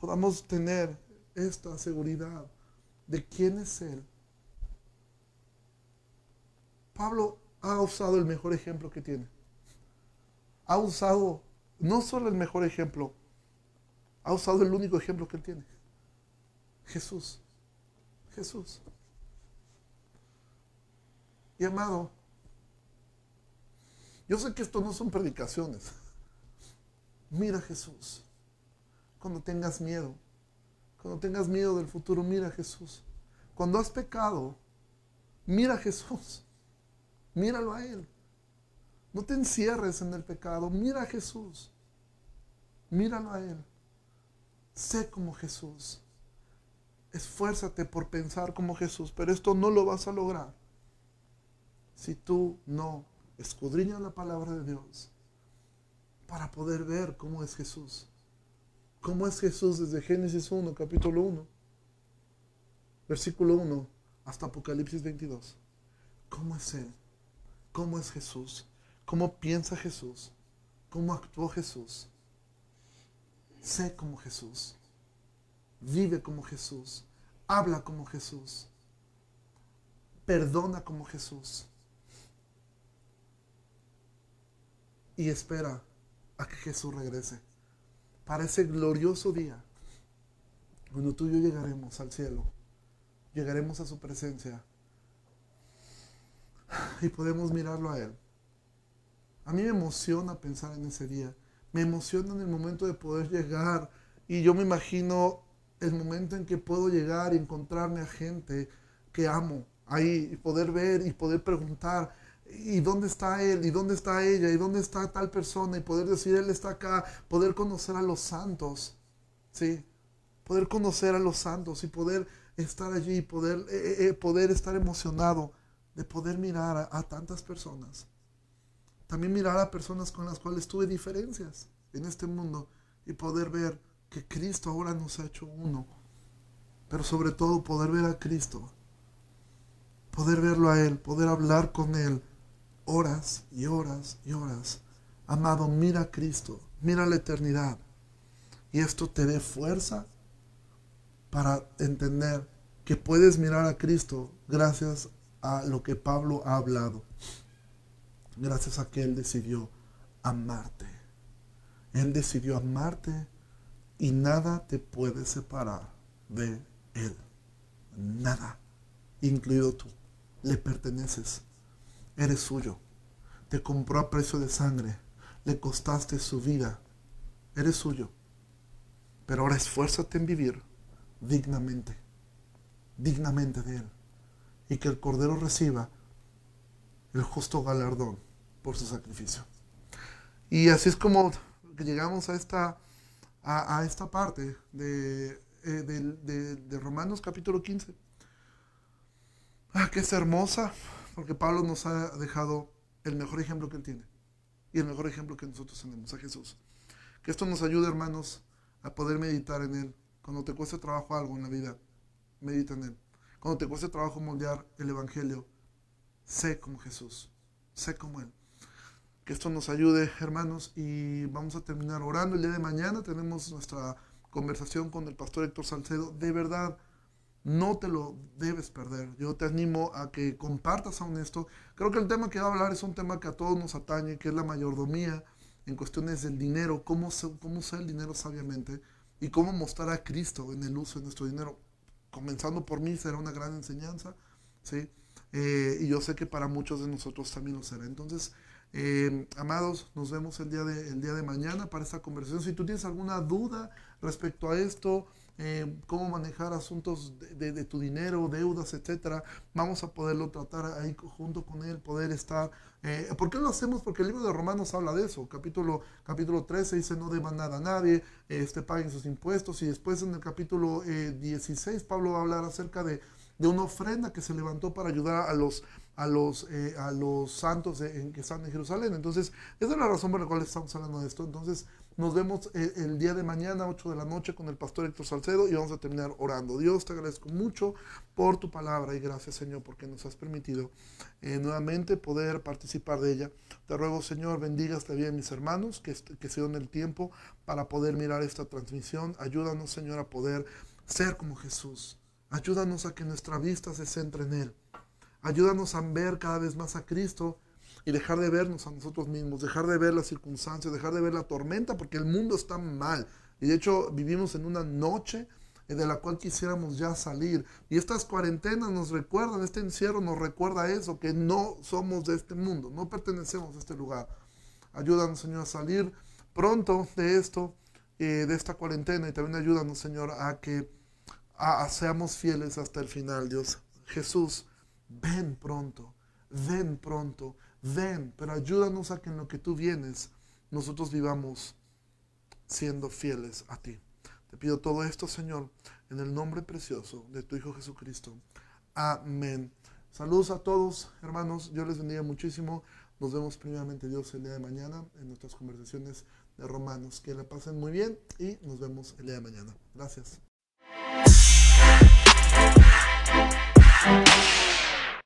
podamos tener esta seguridad de quién es Él. Pablo ha usado el mejor ejemplo que tiene. Ha usado no solo el mejor ejemplo, ha usado el único ejemplo que él tiene. Jesús. Jesús. Y amado, yo sé que esto no son predicaciones. Mira a Jesús. Cuando tengas miedo, cuando tengas miedo del futuro, mira a Jesús. Cuando has pecado, mira a Jesús. Míralo a Él. No te encierres en el pecado. Mira a Jesús. Míralo a Él. Sé como Jesús. Esfuérzate por pensar como Jesús, pero esto no lo vas a lograr si tú no escudriñas la palabra de Dios para poder ver cómo es Jesús. ¿Cómo es Jesús desde Génesis 1, capítulo 1, versículo 1, hasta Apocalipsis 22? ¿Cómo es Él? ¿Cómo es Jesús? ¿Cómo piensa Jesús? ¿Cómo actuó Jesús? Sé como Jesús. Vive como Jesús. Habla como Jesús. Perdona como Jesús. y espera a que Jesús regrese. Para ese glorioso día, cuando tú y yo llegaremos al cielo, llegaremos a su presencia y podemos mirarlo a Él. A mí me emociona pensar en ese día. Me emociona en el momento de poder llegar y yo me imagino el momento en que puedo llegar y encontrarme a gente que amo ahí y poder ver y poder preguntar ¿Y dónde está él? ¿Y dónde está ella? ¿Y dónde está tal persona? Y poder decir, él está acá, poder conocer a los santos, ¿sí? Poder conocer a los santos y poder estar allí, poder, eh, eh, eh, poder estar emocionado de poder mirar a, tantas personas. También mirar a personas con las cuales tuve diferencias en este mundo y poder ver que Cristo ahora nos ha hecho uno. Pero sobre todo poder ver a Cristo, poder verlo a Él, poder hablar con Él, horas y horas y horas. Amado, mira a Cristo, mira la eternidad. Y esto te dé fuerza para entender que puedes mirar a Cristo gracias a lo que Pablo ha hablado. Gracias a que Él decidió amarte. Él decidió amarte y nada te puede separar de Él. Nada, incluido tú. Le perteneces. Eres suyo. Te compró a precio de sangre. Le costaste su vida. Eres suyo. Pero ahora esfuérzate en vivir dignamente. Dignamente de Él. Y que el Cordero reciba el justo galardón por su sacrificio. Y así es como llegamos a esta, a, esta parte de, eh, de, Romanos capítulo 15. Ah, que es hermosa, porque Pablo nos ha dejado el mejor ejemplo que él tiene y el mejor ejemplo que nosotros tenemos, a Jesús. Que esto nos ayude, hermanos, a poder meditar en Él. Cuando te cueste trabajo algo en la vida, medita en Él. Cuando te cueste trabajo moldear el Evangelio, sé como Jesús, sé como Él. Que esto nos ayude, hermanos, y vamos a terminar orando. El día de mañana tenemos nuestra conversación con el pastor Héctor Salcedo. De verdad, no te lo debes perder. Yo te animo a que compartas aún esto. Creo que el tema que va a hablar es un tema que a todos nos atañe, que es la mayordomía en cuestiones del dinero, cómo, cómo usar el dinero sabiamente y cómo mostrar a Cristo en el uso de nuestro dinero. Comenzando por mí será una gran enseñanza, ¿sí? Eh, y yo sé que para muchos de nosotros también lo será. Entonces, eh, amados, nos vemos el día, de, el día de mañana para esta conversación. Si tú tienes alguna duda respecto a esto, eh, cómo manejar asuntos de, tu dinero, deudas, etcétera, vamos a poderlo tratar ahí junto con él, poder estar. Eh, ¿Por qué lo hacemos? Porque el libro de Romanos habla de eso. Capítulo, capítulo 13 dice: No deban nada a nadie, este, paguen sus impuestos. Y después en el capítulo 16, Pablo va a hablar acerca de, de una ofrenda que se levantó para ayudar a los a los, eh, a los santos en, que están en Jerusalén. Entonces, esa es la razón por la cual estamos hablando de esto. Entonces, nos vemos el, eh, el, día de mañana, 8 de la noche, con el pastor Héctor Salcedo y vamos a terminar orando. Dios, te agradezco mucho por tu palabra y gracias, Señor, porque nos has permitido eh, nuevamente poder participar de ella. Te ruego, Señor, bendigas también mis hermanos que, que se el tiempo para poder mirar esta transmisión. Ayúdanos, Señor, a poder ser como Jesús. Ayúdanos a que nuestra vista se centre en Él. Ayúdanos a ver cada vez más a Cristo y dejar de vernos a nosotros mismos, dejar de ver las circunstancias, dejar de ver la tormenta, porque el mundo está mal. Y de hecho vivimos en una noche de la cual quisiéramos ya salir. Y estas cuarentenas nos recuerdan, este encierro nos recuerda eso, que no somos de este mundo, no pertenecemos a este lugar. Ayúdanos, Señor, a salir pronto de esto, eh, de esta cuarentena, y también ayúdanos, Señor, a que seamos fieles hasta el final, Dios. Jesús, ven pronto, ven pronto, ven, pero ayúdanos a que en lo que tú vienes nosotros vivamos siendo fieles a ti. Te pido todo esto, Señor, en el nombre precioso de tu Hijo Jesucristo. Amén. Saludos a todos, hermanos. Dios les bendiga muchísimo. Nos vemos primeramente Dios el día de mañana en nuestras conversaciones de Romanos. Que la pasen muy bien y nos vemos el día de mañana. Gracias. Thank